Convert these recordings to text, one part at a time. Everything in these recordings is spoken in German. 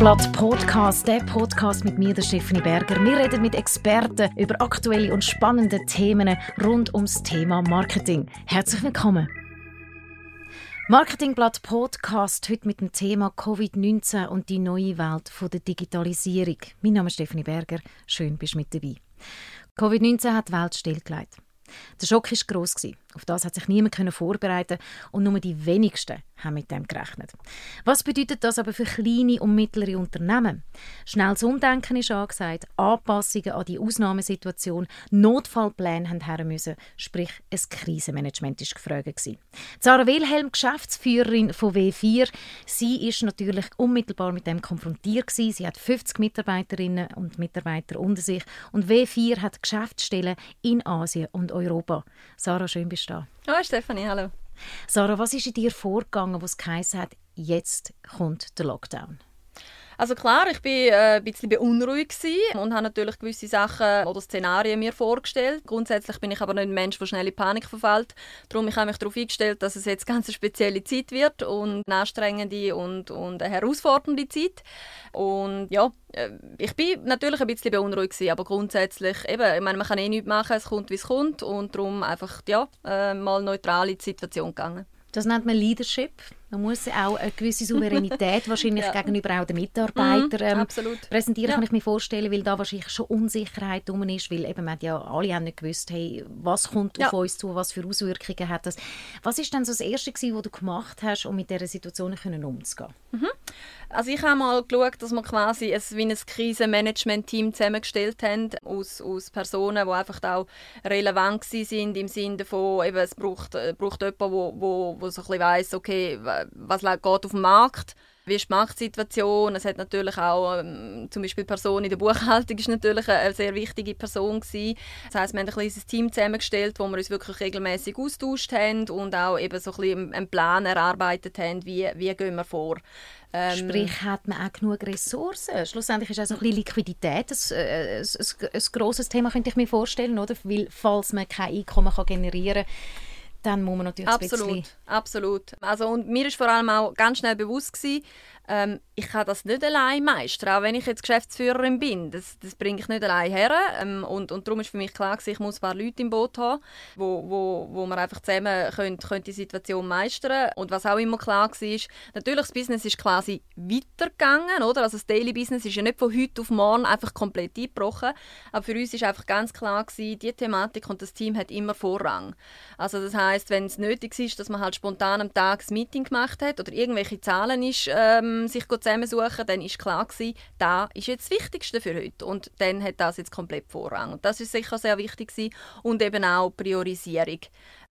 Marketingblatt Podcast, der Podcast mit mir, der Stephanie Berger. Wir reden mit Experten über aktuelle und spannende Themen rund ums Thema Marketing. Herzlich willkommen. Marketingblatt Podcast heute mit dem Thema Covid-19 und die neue Welt der Digitalisierung. Mein Name ist Stephanie Berger. Schön, bist du mit dabei. Covid-19 hat die Welt stillgelegt. Der Schock war gross. Auf das hat sich niemand vorbereiten und nur die wenigsten haben mit dem gerechnet. Was bedeutet das aber für kleine und mittlere Unternehmen? Schnelles Umdenken ist angesagt, Anpassungen an die Ausnahmesituation, Notfallpläne haben her müssen, sprich ein Krisenmanagement ist gefragt gewesen. Sarah Wilhelm, Geschäftsführerin von W4, sie ist natürlich unmittelbar mit dem konfrontiert gewesen. Sie hat 50 Mitarbeiterinnen und Mitarbeiter unter sich und W4 hat Geschäftsstellen in Asien und Europa. Sarah, schön bist du da. Hallo Stefanie, hallo. Sarah, was ist in dir vorgegangen, was geheißen hat, jetzt kommt der Lockdown? Also klar, ich bin äh, ein bisschen beunruhigt und habe natürlich gewisse Sachen oder Szenarien mir vorgestellt. Grundsätzlich bin ich aber nicht ein Mensch, der schnell in Panik verfällt. Darum ich habe mich darauf eingestellt, dass es jetzt ganz eine spezielle Zeit wird und eine anstrengende und, und eine herausfordernde Zeit. Und ja, äh, ich bin natürlich ein bisschen beunruhigt aber grundsätzlich eben, ich meine, man kann eh nichts machen, es kommt wie es kommt und darum einfach ja äh, mal neutral in die Situation gegangen. Das nennt man Leadership. Man muss auch eine gewisse Souveränität wahrscheinlich ja. gegenüber auch den Mitarbeitern mhm, ähm, präsentieren, ja. kann ich mir vorstellen, weil da wahrscheinlich schon Unsicherheit drum ist, weil eben man ja alle haben nicht gewusst, hey, was kommt ja. auf uns zu, was für Auswirkungen hat das. Was ist denn so das Erste gewesen, was du gemacht hast, um mit dieser Situation umzugehen? Mhm. Also ich habe mal geschaut, dass wir quasi ein, wie ein Krisenmanagement-Team zusammengestellt haben aus, aus Personen, die einfach auch relevant sind im Sinne von, eben, es braucht, äh, braucht jemanden, der wo, wo, wo so ein bisschen weiss, okay, was geht auf dem Markt wie ist die Marktsituation. Es hat natürlich auch ähm, zum Beispiel die Person in der Buchhaltung ist natürlich eine sehr wichtige Person gewesen. Das heißt, wir haben ein kleines Team zusammengestellt, wo wir uns wirklich regelmäßig austauscht haben und auch eben so ein bisschen einen Plan erarbeitet haben, wie, wie gehen wir vor. Ähm, Sprich, hat man auch genug Ressourcen? Schlussendlich ist auch so ein Liquidität ein, ein, ein, ein grosses Thema, könnte ich mir vorstellen, oder? Weil, falls man kein Einkommen kann generieren kann, dann muss man natürlich absolut. Absolut, Also und mir ist vor allem auch ganz schnell bewusst gewesen, ähm, ich kann das nicht allein meistern, auch wenn ich jetzt Geschäftsführerin bin. Das, das bringe ich nicht allein her. Ähm, und, und darum ist für mich klar, gewesen, ich muss ein paar Leute im Boot haben, wo, wo, wo wir einfach zusammen können, können die Situation meistern Und was auch immer klar war, ist, natürlich das Business ist quasi weitergegangen. Oder? Also das Daily Business ist ja nicht von heute auf morgen einfach komplett eingebrochen. Aber für uns ist einfach ganz klar, gewesen, die Thematik und das Team hat immer Vorrang. Also das heißt, wenn es nötig ist, dass man halt spontan am Tag ein Meeting gemacht hat oder irgendwelche Zahlen ist, ähm, sich zusammensuchen, dann ist klar gewesen, da ist jetzt das Wichtigste für heute. Und dann hat das jetzt komplett Vorrang. Und das ist sicher sehr wichtig gewesen. und eben auch Priorisierung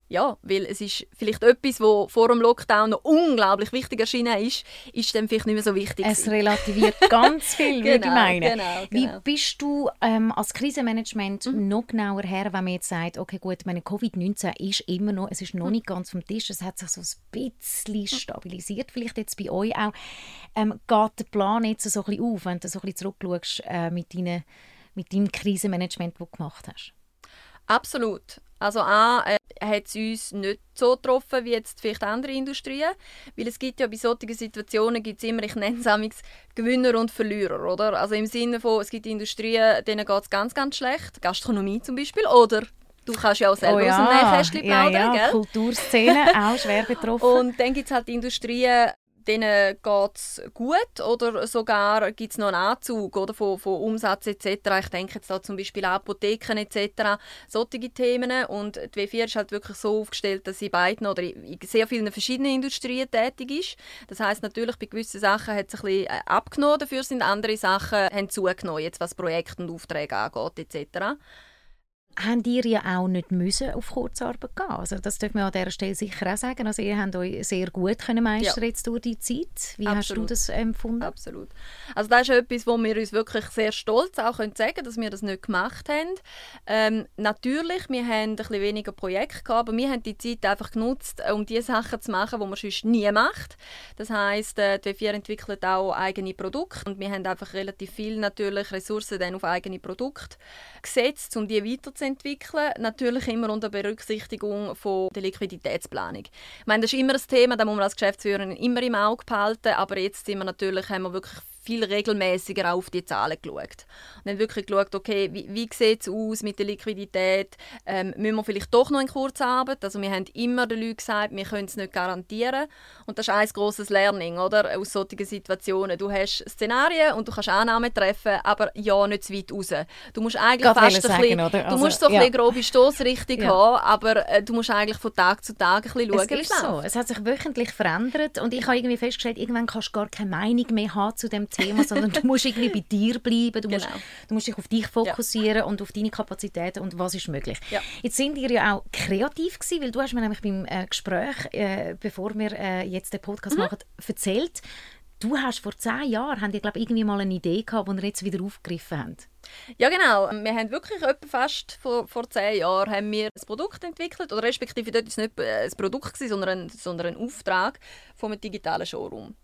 ja, weil es ist vielleicht etwas, wo vor dem Lockdown noch unglaublich wichtig erschienen ist, ist dann vielleicht nicht mehr so wichtig. Es relativiert ganz viel, würde genau, ich meinen. Genau, genau. Wie bist du ähm, als Krisenmanagement mhm. noch genauer her, wenn man jetzt sagt, okay gut, meine Covid-19 ist immer noch, es ist noch mhm. nicht ganz vom Tisch, es hat sich so ein bisschen mhm. stabilisiert, vielleicht jetzt bei euch auch. Ähm, geht der Plan jetzt so ein bisschen auf, wenn du so ein bisschen zurückschaust äh, mit, deine, mit deinem Krisenmanagement, das du gemacht hast? Absolut. Also A, äh, hat es uns nicht so getroffen wie jetzt vielleicht andere Industrien, weil es gibt ja bei solchen Situationen gibt's immer, ich nenne es Gewinner und Verlierer, oder? Also im Sinne von, es gibt Industrien, denen geht es ganz, ganz schlecht, Gastronomie zum Beispiel, oder Du kannst ja auch selber oh ja. aus dem Nähkästchen plaudern, ja, ja. gell? Kulturszene auch schwer betroffen. Und dann gibt es halt Industrien, denen geht es gut oder sogar gibt es noch einen Anzug oder, von, von Umsatz etc. Ich denke jetzt da zum Beispiel an Apotheken etc. Solche Themen und die W4 ist halt wirklich so aufgestellt, dass sie beiden oder in sehr vielen verschiedenen Industrien tätig ist. Das heißt natürlich bei gewissen Sachen hat es ein bisschen äh, abgenommen, dafür sind andere Sachen haben zugenommen, jetzt was Projekte und Aufträge angeht etc haben ihr ja auch nicht müssen auf Kurzarbeit gehen. Also das dürfen wir an dieser Stelle sicher auch sagen. Also ihr habt euch sehr gut können meistern ja. jetzt durch die Zeit. Wie Absolut. hast du das empfunden? Absolut. Also das ist etwas, wo wir uns wirklich sehr stolz auch können sagen, dass wir das nicht gemacht haben. Ähm, natürlich, wir haben ein bisschen weniger Projekte gehabt, aber wir haben die Zeit einfach genutzt, um die Sachen zu machen, die man sonst nie macht. Das heisst, äh, die W4 entwickelt auch eigene Produkte und wir haben einfach relativ viel natürlich Ressourcen dann auf eigene Produkte gesetzt, um die weiterzuentwickeln entwickeln, natürlich immer unter Berücksichtigung von der Liquiditätsplanung. Ich meine, das ist immer ein Thema, das muss man als Geschäftsführerin immer im Auge behalten, aber jetzt sind wir natürlich, haben wir wirklich viel regelmäßiger auf die Zahlen geschaut. Und haben wirklich geschaut, okay, wie, wie sieht es aus mit der Liquidität? Ähm, müssen wir vielleicht doch noch in Kurzarbeit? Also wir haben immer den Leuten gesagt, wir können es nicht garantieren. Und das ist ein grosses Learning, oder? Aus solchen Situationen. Du hast Szenarien und du kannst Annahmen treffen, aber ja, nicht zu weit raus. Du musst eigentlich Gerade fast ein bisschen, oder? du Also, musst so ein ja. bisschen grobe Stoßrichtung Ja. haben, aber äh, du musst eigentlich von Tag zu Tag ein bisschen schauen, Es ist so. Es hat sich wöchentlich verändert und ich habe irgendwie festgestellt, irgendwann kannst du gar keine Meinung mehr haben zu dem Thema, sondern du musst irgendwie bei dir bleiben, du musst, Genau. du musst dich auf dich fokussieren und auf deine Kapazitäten und was ist möglich. Ja. Jetzt sind ihr ja auch kreativ gewesen, weil du hast mir nämlich beim äh, Gespräch, äh, bevor wir äh, jetzt den Podcast Mhm. machen, erzählt, du hast vor zehn Jahren, haben ihr glaube irgendwie mal eine Idee gehabt, die ihr jetzt wieder aufgegriffen habt. Ja, genau. Wir haben wirklich etwa fast vor, vor zehn Jahren haben wir ein Produkt entwickelt, oder respektive dort war es nicht äh, ein Produkt, gewesen, sondern ein, sondern ein Auftrag von einem digitalen Showroom.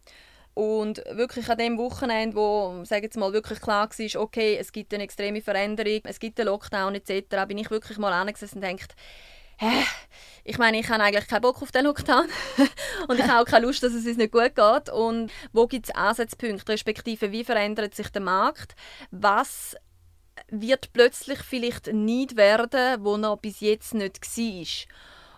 Und wirklich an dem Wochenende, wo jetzt mal wirklich klar war, okay, es gibt eine extreme Veränderung, es gibt einen Lockdown etc., bin ich wirklich mal angesessen und denkt, hä, ich meine, ich habe eigentlich keinen Bock auf den Lockdown und ich habe auch keine Lust, dass es uns nicht gut geht. Und wo gibt es Ansatzpunkte, respektive wie verändert sich der Markt? Was wird plötzlich vielleicht nicht werden, wo noch bis jetzt nicht war.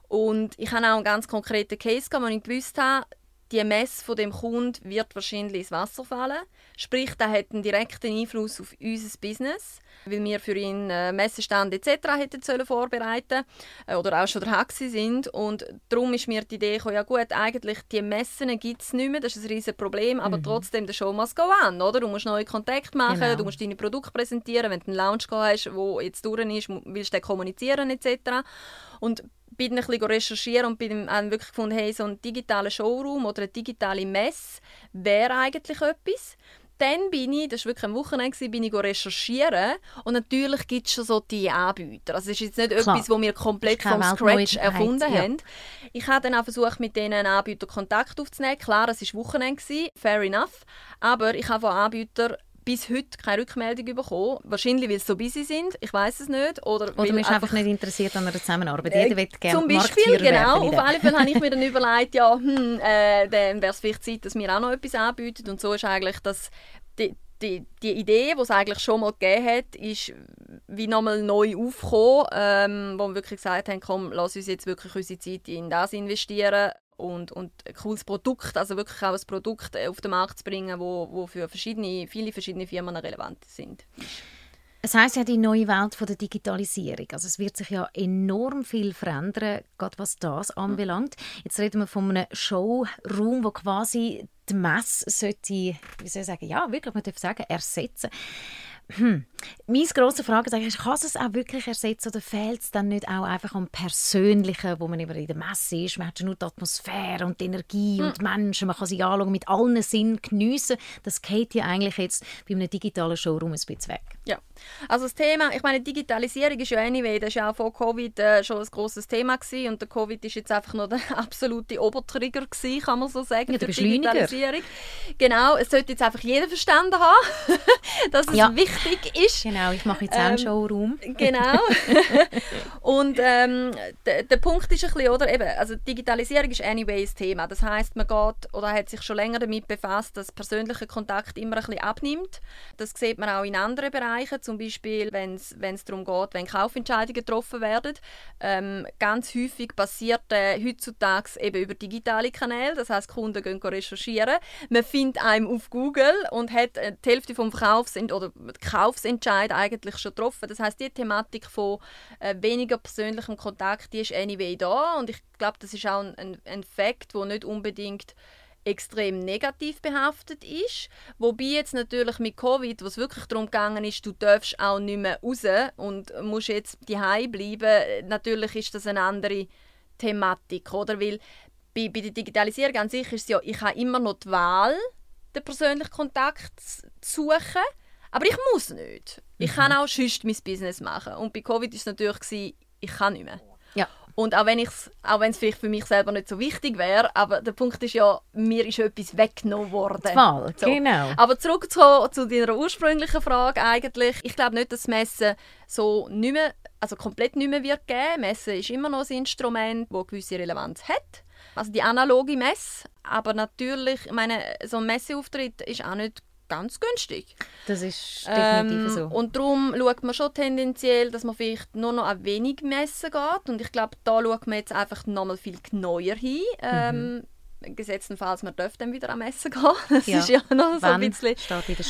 Und ich habe auch einen ganz konkreten Case, wo ich gewusst habe, die Messe von dem Kunden wird wahrscheinlich ins Wasser fallen. Sprich, der hat einen direkten Einfluss auf unser Business, weil wir für ihn äh, Messestand etc. hätten sollen vorbereiten äh, oder auch schon daheim gewesen sind. Und darum ist mir die Idee gekommen, ja gut, eigentlich die Messen gibt es nicht mehr, das ist ein riesiges Problem, aber trotzdem, der Show must go on, oder? Du musst neue Kontakte machen, Genau. du musst deine Produkte präsentieren, wenn du einen Lounge hast, wo jetzt durch ist, willst du den kommunizieren etc. Und bin ein bisschen recherchieren und bin dann wirklich gefunden, hey, so ein digitaler Showroom oder eine digitale Messe wäre eigentlich etwas. Dann bin ich, das war wirklich am Wochenende, bin ich recherchieren und natürlich gibt es schon so die Anbieter. Also es ist jetzt nicht Klar. etwas, wo wir komplett Das vom Scratch erfunden ja. haben. Ich habe dann auch versucht, mit diesen Anbietern Kontakt aufzunehmen. Klar, es war Wochenende, fair enough. Aber ich habe von Anbietern bis heute keine Rückmeldung bekommen. Wahrscheinlich, weil sie so busy sind. Ich weiß es nicht. Oder, Oder man ist einfach nicht interessiert an einer Zusammenarbeit. äh, Jeder will gerne Zum Beispiel, genau. Auf alle Fälle habe ich mir dann überlegt, ja, hm, äh, dann wäre es vielleicht Zeit, dass wir auch noch etwas anbieten. Und so ist eigentlich das, die, die, die Idee, die es eigentlich schon mal gegeben hat, ist wie nochmal neu aufgekommen, ähm, wo wir wirklich gesagt haben, komm, lass uns jetzt wirklich unsere Zeit in das investieren und, und ein cooles Produkt, also wirklich auch ein Produkt äh, auf den Markt zu bringen, wo, wo für verschiedene, viele verschiedene Firmen relevant sind. Es heisst ja die neue Welt von der Digitalisierung. Also es wird sich ja enorm viel verändern, gerade was das anbelangt. Jetzt reden wir von einem Showroom, wo quasi die Messe sollte, wie soll ich sagen, ja wirklich, man darf sagen, ersetzen. Hm. Meine grosse Frage ist, kann es auch wirklich ersetzen oder fehlt es dann nicht auch einfach am Persönlichen, wo man immer in der Messe ist? Man hat ja nur die Atmosphäre und die Energie und die Menschen, man kann sie anschauen, mit allen Sinnen geniessen. Das geht ja eigentlich jetzt bei einem digitalen Showroom ein bisschen weg. Ja, also das Thema, ich meine, Digitalisierung ist ja anyway, das ist ja auch vor Covid äh, schon ein grosses Thema gewesen und der Covid ist jetzt einfach noch der absolute Obertrigger gewesen, kann man so sagen, Ja, der für. Digitalisierung. Genau, es sollte jetzt einfach jeder verstanden haben, dass es Ja. wichtig ist. Genau, ich mache jetzt auch einen Ähm, Showroom. Genau. und ähm, der, Punkt ist ein bisschen, oder, eben, also Digitalisierung ist anyway ein Thema. Das heißt, man geht oder hat sich schon länger damit befasst, dass persönlicher Kontakt immer ein bisschen abnimmt. Das sieht man auch in anderen Bereichen, zum Beispiel, wenn es darum geht, wenn Kaufentscheidungen getroffen werden. Ähm, ganz häufig passiert äh, heutzutage eben über digitale Kanäle. Das heißt, Kunden gehen recherchieren. Man findet einem auf Google und hat äh, die Hälfte vom Verkaufsent oder Kaufsentscheid eigentlich schon getroffen. Das heißt, die Thematik von äh, weniger persönlichem Kontakt, die ist anyway da und ich glaube, das ist auch ein, ein, ein Fakt, wo nicht unbedingt extrem negativ behaftet ist. Wobei jetzt natürlich mit Covid, wo es wirklich darum gegangen ist, du darfst auch nicht mehr raus und musst jetzt daheim bleiben, natürlich ist das eine andere Thematik, oder? Weil bei, bei der Digitalisierung an sich ist es ja, ich habe immer noch die Wahl, den persönlichen Kontakt zu suchen, aber ich muss nicht. Ich kann auch sonst mein Business machen. Und bei Covid war es natürlich, gewesen, ich kann nicht mehr. Ja. Und auch wenn es vielleicht für mich selber nicht so wichtig wäre, aber der Punkt ist ja, mir ist etwas weggenommen worden. Wahl, So. genau. Aber zurück zu, zu deiner ursprünglichen Frage eigentlich. Ich glaube nicht, dass Messen so nicht mehr, also komplett nicht mehr wird geben. Messen ist immer noch ein Instrument, das gewisse Relevanz hat. Also die analoge Messe. Aber natürlich, ich meine, so ein Messeauftritt ist auch nicht ganz günstig. Das ist definitiv ähm, so. Und darum schaut man schon tendenziell, dass man vielleicht nur noch ein wenig messen geht. Und ich glaube, da schaut man jetzt einfach noch mal viel genauer hin. Ähm, mhm. Gesetztenfalls, man dürfte dann wieder am Messen gehen. Das ja. ist ja noch so ein bisschen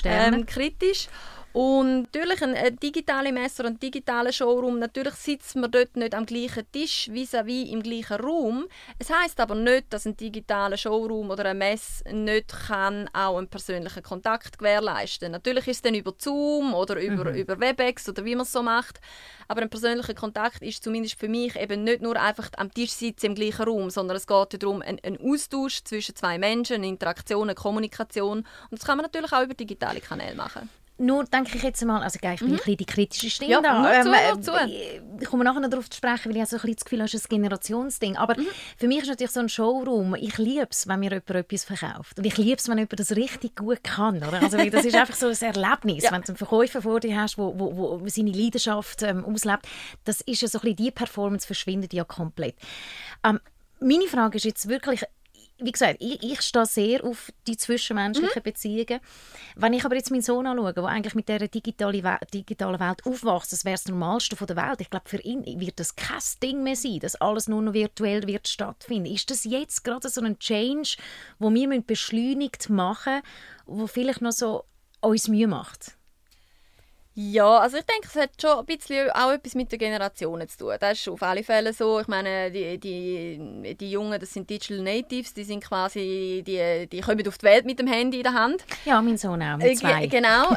ähm, kritisch. Und natürlich ein, ein digitaler Messer und ein digitaler Showroom, natürlich sitzt man dort nicht am gleichen Tisch, vis-à-vis -vis im gleichen Raum. Es heißt aber nicht, dass ein digitaler Showroom oder ein Mess nicht kann auch einen persönlichen Kontakt gewährleisten. Natürlich ist es dann über Zoom oder über, mhm. über Webex oder wie man es so macht. Aber ein persönlicher Kontakt ist zumindest für mich eben nicht nur einfach am Tisch sitzen im gleichen Raum, sondern es geht darum, einen, einen Austausch zwischen zwei Menschen, eine Interaktion, eine Kommunikation. Und das kann man natürlich auch über digitale Kanäle machen nur denke ich jetzt mal, also ich bin mhm. ein bisschen die kritische Stimme ja, da. Nur ähm, zu, nur zu. Ich komme nachher noch darauf zu sprechen, weil ich so ein bisschen das Gefühl habe, es ist ein Generationsding. Aber mhm. für mich ist natürlich so ein Showroom, ich liebe es, wenn mir jemand etwas verkauft. Und ich liebe es, wenn jemand das richtig gut kann. Oder? Also, das ist einfach so ein Erlebnis, ja. wenn du einen Verkäufer vor dir hast, der wo, wo, wo seine Leidenschaft ähm, auslebt. Das ist ja so ein bisschen, die Performance verschwindet ja komplett. Ähm, meine Frage ist jetzt wirklich, wie gesagt, ich, ich stehe sehr auf die zwischenmenschlichen mhm. Beziehungen. Wenn ich aber jetzt meinen Sohn anschaue, der eigentlich mit dieser digitalen, We digitalen Welt aufwächst, das wäre das Normalste der Welt. Ich glaube, für ihn wird das kein Ding mehr sein, dass alles nur noch virtuell wird stattfinden. Ist das jetzt gerade so ein Change, wo wir beschleunigt machen müssen, wo vielleicht noch so uns Mühe macht? Ja, also ich denke, es hat schon ein bisschen auch etwas mit den Generationen zu tun. Das ist auf alle Fälle so. Ich meine, die, die, die Jungen, das sind Digital Natives, die sind quasi, die, die kommen auf die Welt mit dem Handy in der Hand. Ja, mein Sohn auch, mit äh, zwei. G genau.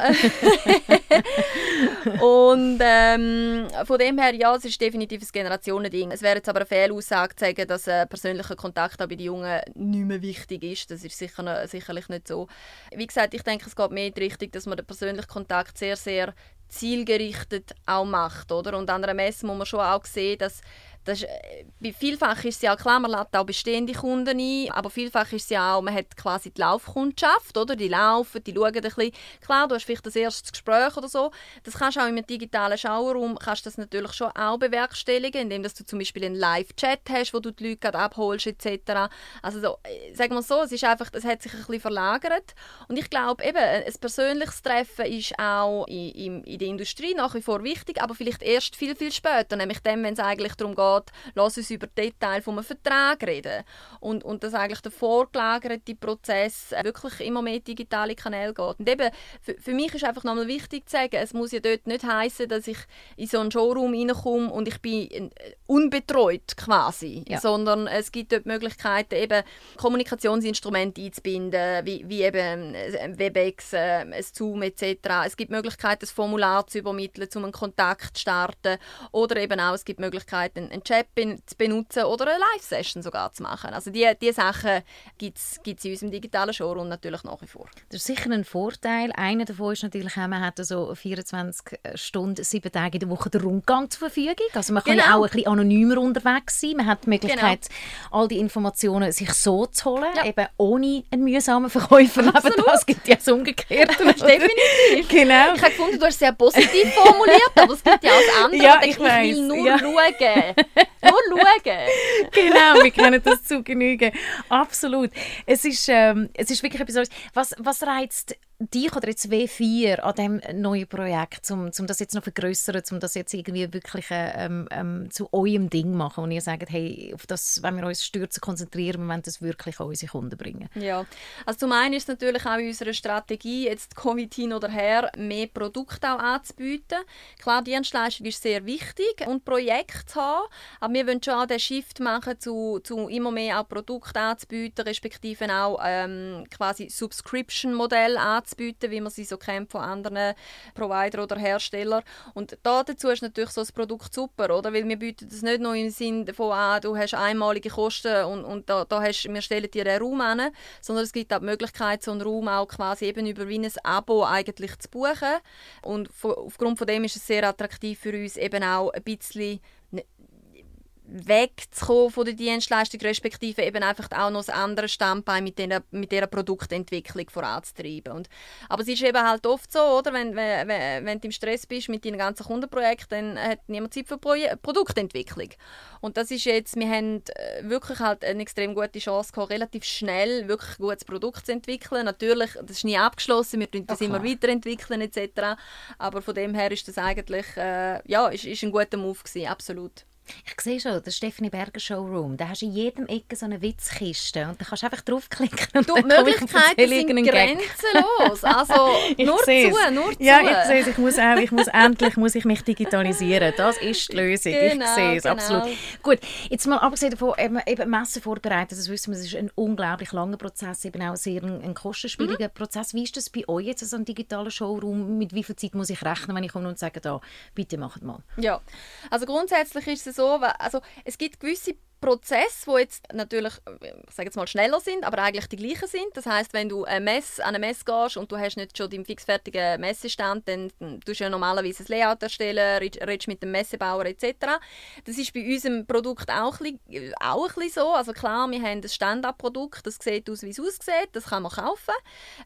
Und ähm, von dem her, ja, es ist definitiv ein Generationending. Es wäre jetzt aber eine Fehlaussage zu sagen, dass ein persönlicher Kontakt auch bei den Jungen nicht mehr wichtig ist. Das ist sicher, sicherlich nicht so. Wie gesagt, ich denke, es geht mehr in die Richtung, dass man den persönlichen Kontakt sehr, sehr zielgerichtet auch macht. Oder? Und an einer Messe muss man schon auch sehen, dass das ist, äh, vielfach ist es ja klar, man lädt auch bestehende Kunden ein, aber vielfach ist es ja auch, man hat quasi die Laufkundschaft, oder? Die laufen, die schauen ein bisschen. Klar, du hast vielleicht das erste Gespräch oder so. Das kannst du auch im digitalen Schauerraum, kannst das natürlich schon auch bewerkstelligen, indem dass du zum Beispiel einen Live-Chat hast, wo du die Leute abholst etc. Also so, äh, sagen wir so, es ist einfach, das hat sich ein bisschen verlagert. Und ich glaube eben, ein persönliches Treffen ist auch in, in der Industrie nach wie vor wichtig, aber vielleicht erst viel, viel später, nämlich dann, wenn es eigentlich darum geht, geht, lass uns über Details von einem Vertrag reden. Und, und dass eigentlich der vorgelagerte Prozess wirklich immer mehr digitale Kanäle geht. Und eben, für, für mich ist einfach nochmal wichtig zu sagen, es muss ja dort nicht heißen, dass ich in so einen Showroom reinkomme und ich bin äh, unbetreut quasi, ja. sondern es gibt dort Möglichkeiten, eben Kommunikationsinstrumente einzubinden, wie, wie eben äh, Webex, äh, Zoom etc. Es gibt Möglichkeiten, das Formular zu übermitteln, um einen Kontakt zu starten oder eben auch, es gibt Möglichkeiten, einen Chat zu benutzen oder eine Live-Session sogar zu machen. Also diese die Sachen gibt es in unserem digitalen Showroom natürlich nach wie vor. Das ist sicher ein Vorteil. Einer davon ist natürlich auch, man hat also 24 Stunden, sieben Tage in der Woche den Rundgang zur Verfügung. Also man kann genau. auch ein bisschen anonymer unterwegs sein. Man hat die Möglichkeit, genau. all die Informationen sich so zu holen, ja. eben ohne einen mühsamen Verkäufer. Absolut. Das gibt ja das Umgekehrte. Definitiv. Genau. Ich habe gefunden, du hast es sehr positiv formuliert, aber es gibt ja auch andere. Ja, ich, ich will nur ja. schauen. Nur schauen. genau, wir kennen das zu genügen. Absolut. Es ist, ähm, es ist wirklich etwas Was, was reizt dich oder jetzt W4 an diesem neuen Projekt, um, um das jetzt noch vergrößern, um das jetzt irgendwie wirklich ähm, ähm, zu eurem Ding machen und ihr sagt, hey, auf das, wenn wir uns stürzen, konzentrieren, wir wollen das wirklich an unsere Kunden bringen? Ja, also zum einen ist es natürlich auch in unserer Strategie, jetzt Covid hin oder her, mehr Produkte auch anzubieten. Klar, Dienstleistung ist sehr wichtig und Projekte haben, aber wir wollen schon auch den Shift machen, zu, zu immer mehr auch Produkte anzubieten, respektive auch ähm, quasi Subscription-Modell anzubieten anzubieten, wie man sie so kennt von anderen Provider oder Herstellern. Und da dazu ist natürlich so das Produkt super, oder? Weil wir bieten das nicht nur im Sinne davon an, du hast einmalige Kosten und, und da, da hast, wir stellen dir einen Raum an, sondern es gibt auch die Möglichkeit, so einen Raum auch quasi eben über wie ein Abo eigentlich zu buchen. Und aufgrund von dem ist es sehr attraktiv für uns eben auch ein bisschen wegzukommen von der Dienstleistung, respektive eben einfach auch noch das andere Standbein mit dieser, mit dieser Produktentwicklung voranzutreiben. Und, aber es ist eben halt oft so, oder? Wenn, wenn, wenn du im Stress bist mit deinen ganzen Kundenprojekten, dann hat niemand Zeit für Pro Produktentwicklung. Und das ist jetzt, wir haben äh, wirklich halt eine extrem gute Chance gehabt, relativ schnell wirklich ein gutes Produkt zu entwickeln. Natürlich, das ist nie abgeschlossen, wir tun das okay. immer weiterentwickeln etc. Aber von dem her ist das eigentlich, äh, ja, ist, ist ein guter Move gewesen, absolut. Ich sehe schon, der Stephanie Berger Showroom, da hast du in jedem Ecke so eine Witzkiste und da kannst du einfach draufklicken und du, die Möglichkeiten sind grenzenlos. Also nur zu, nur zu. Ja, ich sehe es. Ich muss, auch, ich muss endlich muss ich mich digitalisieren. Das ist die Lösung. Genau, ich sehe es, genau. absolut. Gut, jetzt mal abgesehen davon, eben, eben Messen vorbereiten, das wissen wir, das ist ein unglaublich langer Prozess, eben auch sehr ein, ein kostenspieliger mhm. Prozess. Wie ist das bei euch jetzt, so ein digitaler Showroom? Mit wie viel Zeit muss ich rechnen, wenn ich komme und sage, da, bitte macht mal? Ja, also grundsätzlich ist es so, also es gibt gewisse Prozesse, die jetzt natürlich, ich sage jetzt mal, schneller sind, aber eigentlich die gleichen sind. Das heißt, wenn du eine Messe, an eine Messe gehst und du hast nicht schon deinen fixfertigen Messestand, dann tust du ja normalerweise ein Layout erstellen, redest mit dem Messebauer etc. Das ist bei unserem Produkt auch ein, bisschen, auch ein bisschen so. Also klar, wir haben ein Standardprodukt, das sieht aus, wie es aussieht, das kann man kaufen.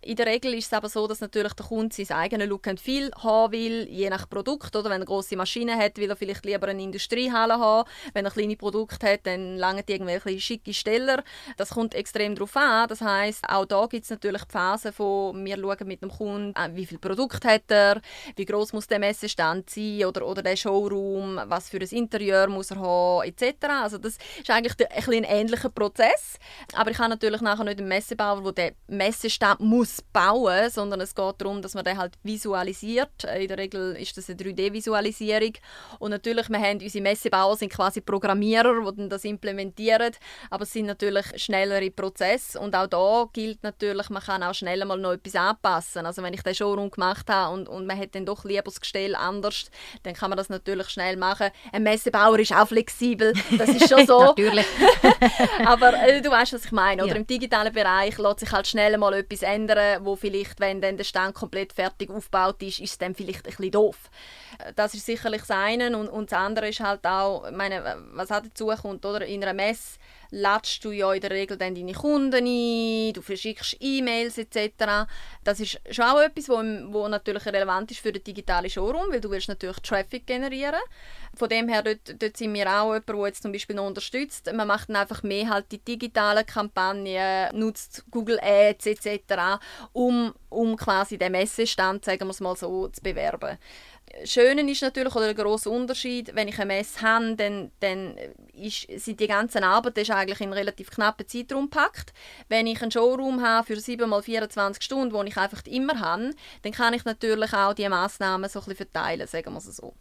In der Regel ist es aber so, dass natürlich der Kunde sein eigenes Look and Feel haben will, je nach Produkt. Oder wenn er grosse Maschine hat, will er vielleicht lieber eine Industriehalle haben. Wenn er kleine Produkte hat, dann dann langen irgendwelche schicke Steller. Das kommt extrem darauf an. Das heißt, auch da gibt es natürlich die Phase von wir schauen mit dem Kunden, äh, wie viel Produkt hat er, wie groß muss der Messestand sein oder, oder der Showroom, was für ein Interieur muss er haben, etc. Also das ist eigentlich ein, ein, ähnlicher Prozess. Aber ich habe natürlich nachher nicht einen Messebauer, der den Messestand muss bauen, sondern es geht darum, dass man den halt visualisiert. In der Regel ist das eine 3D-Visualisierung. Und natürlich, wir haben unsere Messebauer sind quasi Programmierer, die das implementieren. Aber es sind natürlich schnellere Prozesse und auch da gilt natürlich, man kann auch schneller mal noch etwas anpassen. Also wenn ich den Showroom gemacht habe und, und man hat dann doch lieber das Gestell anders, dann kann man das natürlich schnell machen. Ein Messebauer ist auch flexibel, das ist schon so. natürlich. Aber äh, du weißt, was ich meine. Oder ja. im digitalen Bereich lässt sich halt schnell mal etwas ändern, wo vielleicht, wenn dann der Stand komplett fertig aufgebaut ist, ist es dann vielleicht ein bisschen doof. Das ist sicherlich das eine und, und das andere ist halt auch, meine, was auch dazu kommt, oder? In einer Messe ladest du ja in der Regel dann deine Kunden ein, du verschickst E-Mails etc. Das ist schon auch etwas, wo, wo natürlich relevant ist für den digitalen Showroom, weil du willst natürlich Traffic generieren. Von dem her, dort, dort sind wir auch jemand, der jetzt zum Beispiel noch unterstützt. Man macht dann einfach mehr halt die digitalen Kampagnen, nutzt Google Ads etc., um, um quasi den Messestand, sagen wir es mal so, zu bewerben. Schöne ist natürlich, oder der grosse Unterschied, wenn ich eine Messe habe, dann, dann ist, sind die ganzen Arbeiten eigentlich in relativ knappen Zeitraum gepackt. Wenn ich einen Showroom habe für 7 mal 24 Stunden, wo ich einfach immer habe, dann kann ich natürlich auch die Massnahmen so ein bisschen verteilen, sagen wir es so.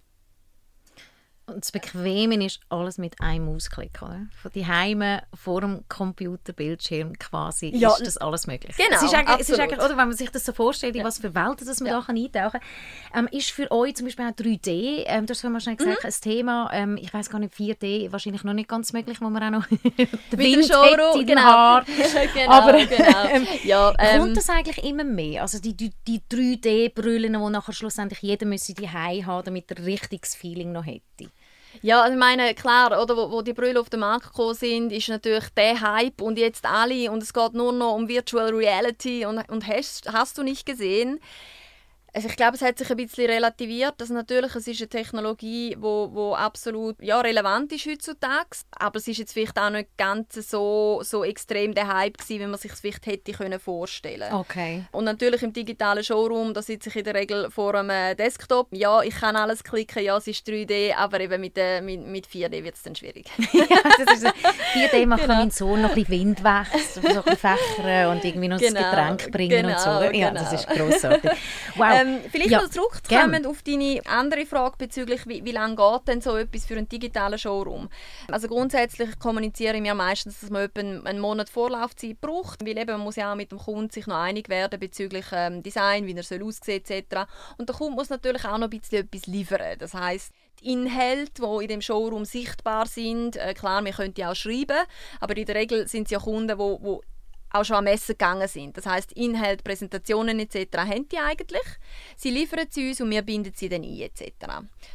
Und das Bequeme ist alles mit einem Mausklick, oder? Von die Heime vor dem Computerbildschirm quasi ja, ist das alles möglich. Genau, es ist eigentlich, es ist eigentlich, oder wenn man sich das so vorstellt, in ja. was für Welten dass man ja. da kann eintauchen kann, ähm, ist für euch zum Beispiel auch 3D, ähm, du hast vorhin schon gesagt, mhm. ein Thema, ähm, ich weiß gar nicht, 4D wahrscheinlich noch nicht ganz möglich, wo man auch noch den Wind hat in genau. Haar. genau, Aber genau. Ähm, ja, kommt das eigentlich immer mehr? Also die, die, die 3D-Brüllen, die nachher schlussendlich jeder müsse die haben, damit er richtiges Feeling noch hätte? Ja, ich meine, klar, oder, wo, wo die Brille auf den Markt gekommen sind, ist natürlich der Hype und jetzt alle und es geht nur noch um Virtual Reality und, und hast, hast du nicht gesehen, also ich glaube, es hat sich ein bisschen relativiert. Also natürlich, es ist eine Technologie, wo, wo absolut ja, relevant ist heutzutage. Aber es ist jetzt vielleicht auch nicht ganz so, so extrem der Hype gewesen, wie man sich es vielleicht hätte können vorstellen Okay. Und natürlich im digitalen Showroom, da sitze ich in der Regel vor einem Desktop. Ja, ich kann alles klicken, ja, es ist 3D, aber eben mit, äh, mit, mit 4D wird es dann schwierig. ja, das ist, 4D macht genau. mein Sohn noch ein bisschen Windwechsel, so ein bisschen Fächer und irgendwie noch genau. das Getränk bringen genau, und so. Ja, genau. das ist grossartig. Wow. Ähm, vielleicht ja, noch zurückzukommen auf deine andere Frage bezüglich, wie, wie lange geht denn so etwas für einen digitalen Showroom? Also grundsätzlich kommuniziere ich mir meistens, dass man etwa einen Monat Vorlaufzeit braucht, weil eben man muss ja auch mit dem Kunden sich noch einig werden bezüglich ähm, Design, wie er soll aussehen etc. Und der Kunde muss natürlich auch noch ein bisschen etwas liefern. Das heißt die Inhalte, die in dem Showroom sichtbar sind, äh, klar, wir können die auch schreiben, aber in der Regel sind es ja Kunden, die auch schon am Messen gegangen sind. Das heißt Inhalt, Präsentationen etc. haben die eigentlich. Sie liefern sie uns und wir binden sie dann ein etc.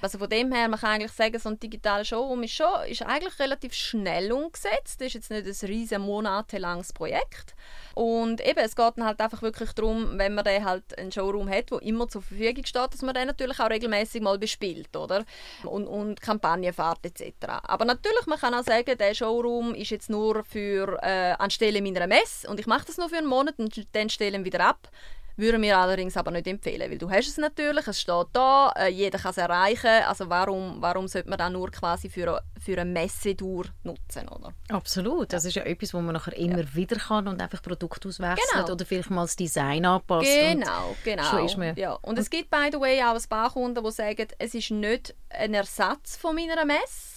Also von dem her, man kann eigentlich sagen, so ein digitaler Showroom ist schon ist eigentlich relativ schnell umgesetzt. Das ist jetzt nicht ein riesen monatelanges Projekt. Und eben, es geht dann halt einfach wirklich darum, wenn man dann halt einen Showroom hat, der immer zur Verfügung steht, dass man den natürlich auch regelmäßig mal bespielt, oder? Und, und Kampagnen fährt etc. Aber natürlich, man kann auch sagen, der Showroom ist jetzt nur für äh, anstelle meiner Messe und ich mache das nur für einen Monat und dann stellen wir wieder ab. Würden wir allerdings aber nicht empfehlen, weil du hast es natürlich, es steht da, äh, jeder kann es erreichen. Also warum, warum sollte man das nur quasi für, für eine Messedauer nutzen, oder? Absolut, das ist ja etwas, wo man nachher immer ja. wieder kann und einfach Produkt auswechselt genau. oder vielleicht mal das Design anpasst. Genau, genau. Ja. Und es gibt, by the way, auch ein paar Kunden, die sagen, es ist nicht ein Ersatz von meiner Messe,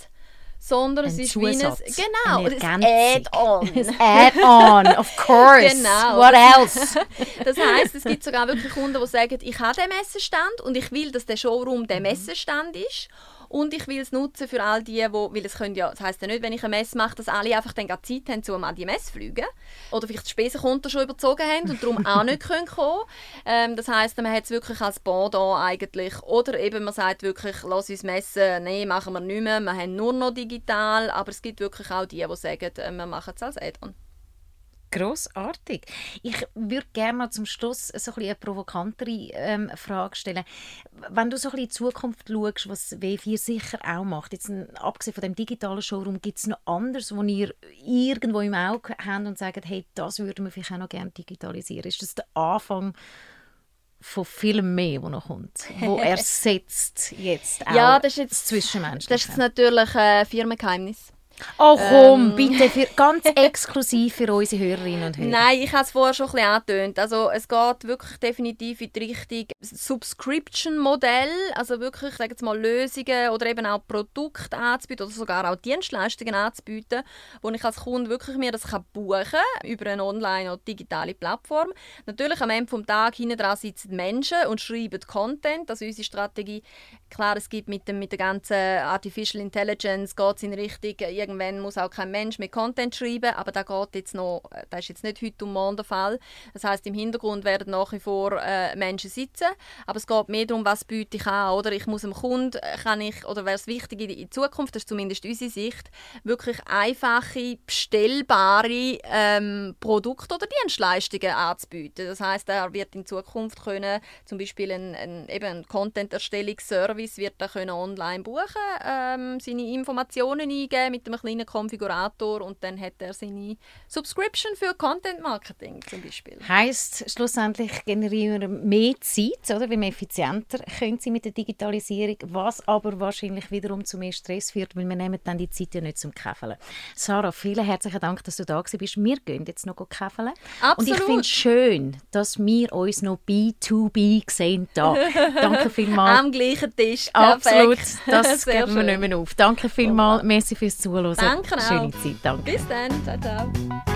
sondern ein es ist Zusatz, wie ein, genau, ein Add-on. Add-on, of course. Genau. What else? das heisst, es gibt sogar wirklich Kunden, die sagen, ich habe den Messestand und ich will, dass der Showroom der mhm. Messestand ist und ich will es nutzen für all die, wo, weil es können ja, das heisst ja nicht, wenn ich eine Messe mache, dass alle einfach dann Zeit haben, um an die Messe zu fliegen. Oder vielleicht die Spesenkonten schon überzogen haben und darum auch nicht können kommen ähm, Das heisst, man hat es wirklich als Pendant eigentlich. Oder eben man sagt wirklich, lass uns messen, nein, machen wir nicht mehr, wir haben nur noch digital. Aber es gibt wirklich auch die, die sagen, äh, wir machen es als Add-on. Grossartig. Ich würde gerne mal zum Schluss so ein eine provokantere ähm, Frage stellen. Wenn du so ein bisschen in die Zukunft schaust, was W4 sicher auch macht, jetzt abgesehen von dem digitalen Showroom, gibt es noch anderes, wo ihr irgendwo im Auge habt und sagt, hey, das würden wir vielleicht auch noch gerne digitalisieren? Ist das der Anfang von viel mehr, wo noch kommt, wo ersetzt jetzt auch ja, das ist jetzt, das Zwischenmenschliche? Das ist natürlich ein Firmengeheimnis. Oh komm, ähm. bitte, für, ganz exklusiv für unsere Hörerinnen und Hörer. Nein, ich habe es vorher schon ein bisschen angetönt. Also es geht wirklich definitiv in die Richtung Subscription-Modell, also wirklich, sagen wir mal, Lösungen oder eben auch Produkte anzubieten oder sogar auch Dienstleistungen anzubieten, wo ich als Kunde wirklich mir das kann buchen kann über eine online- oder digitale Plattform. Natürlich am Ende des Tages hinten dran sitzen Menschen und schreiben Content, also unsere Strategie. Klar, es gibt mit, dem, mit der ganzen Artificial Intelligence geht es in Richtung irgendwann muss auch kein Mensch mehr Content schreiben, aber da geht jetzt noch, das ist jetzt nicht heute und morgen der Fall. Das heißt im Hintergrund werden nach wie vor äh, Menschen sitzen, aber es geht mehr darum, was biete ich an, oder? Ich muss dem Kunden, kann ich, oder wäre es wichtig in, in Zukunft, das ist zumindest unsere Sicht, wirklich einfache, bestellbare ähm, Produkte oder Dienstleistungen anzubieten. Das heißt, er wird in Zukunft können, zum Beispiel ein, ein, Content-Erstellungsservice wird er können online buchen, ähm, seine Informationen eingeben mit einem kleinen Konfigurator und dann hat er seine Subscription für Content Marketing zum Beispiel. Heißt schlussendlich generieren wir mehr Zeit, oder? Weil wir effizienter können sie mit der Digitalisierung, was aber wahrscheinlich wiederum zu mehr Stress führt, weil wir nehmen dann die Zeit ja nicht zum Käfeln. Sarah, vielen herzlichen Dank, dass du da bist. Wir gehen jetzt noch käfeln. Absolut. Und ich finde es schön, dass wir uns noch B2B sehen da. Danke vielmals. Am gleichen Tisch. Perfekt. Absolut. Das geben wir nicht mehr auf. Danke vielmals. Merci fürs Zuhören. Danke auch. Schöne Zeit. Danke. Bis dann. Ciao, ciao.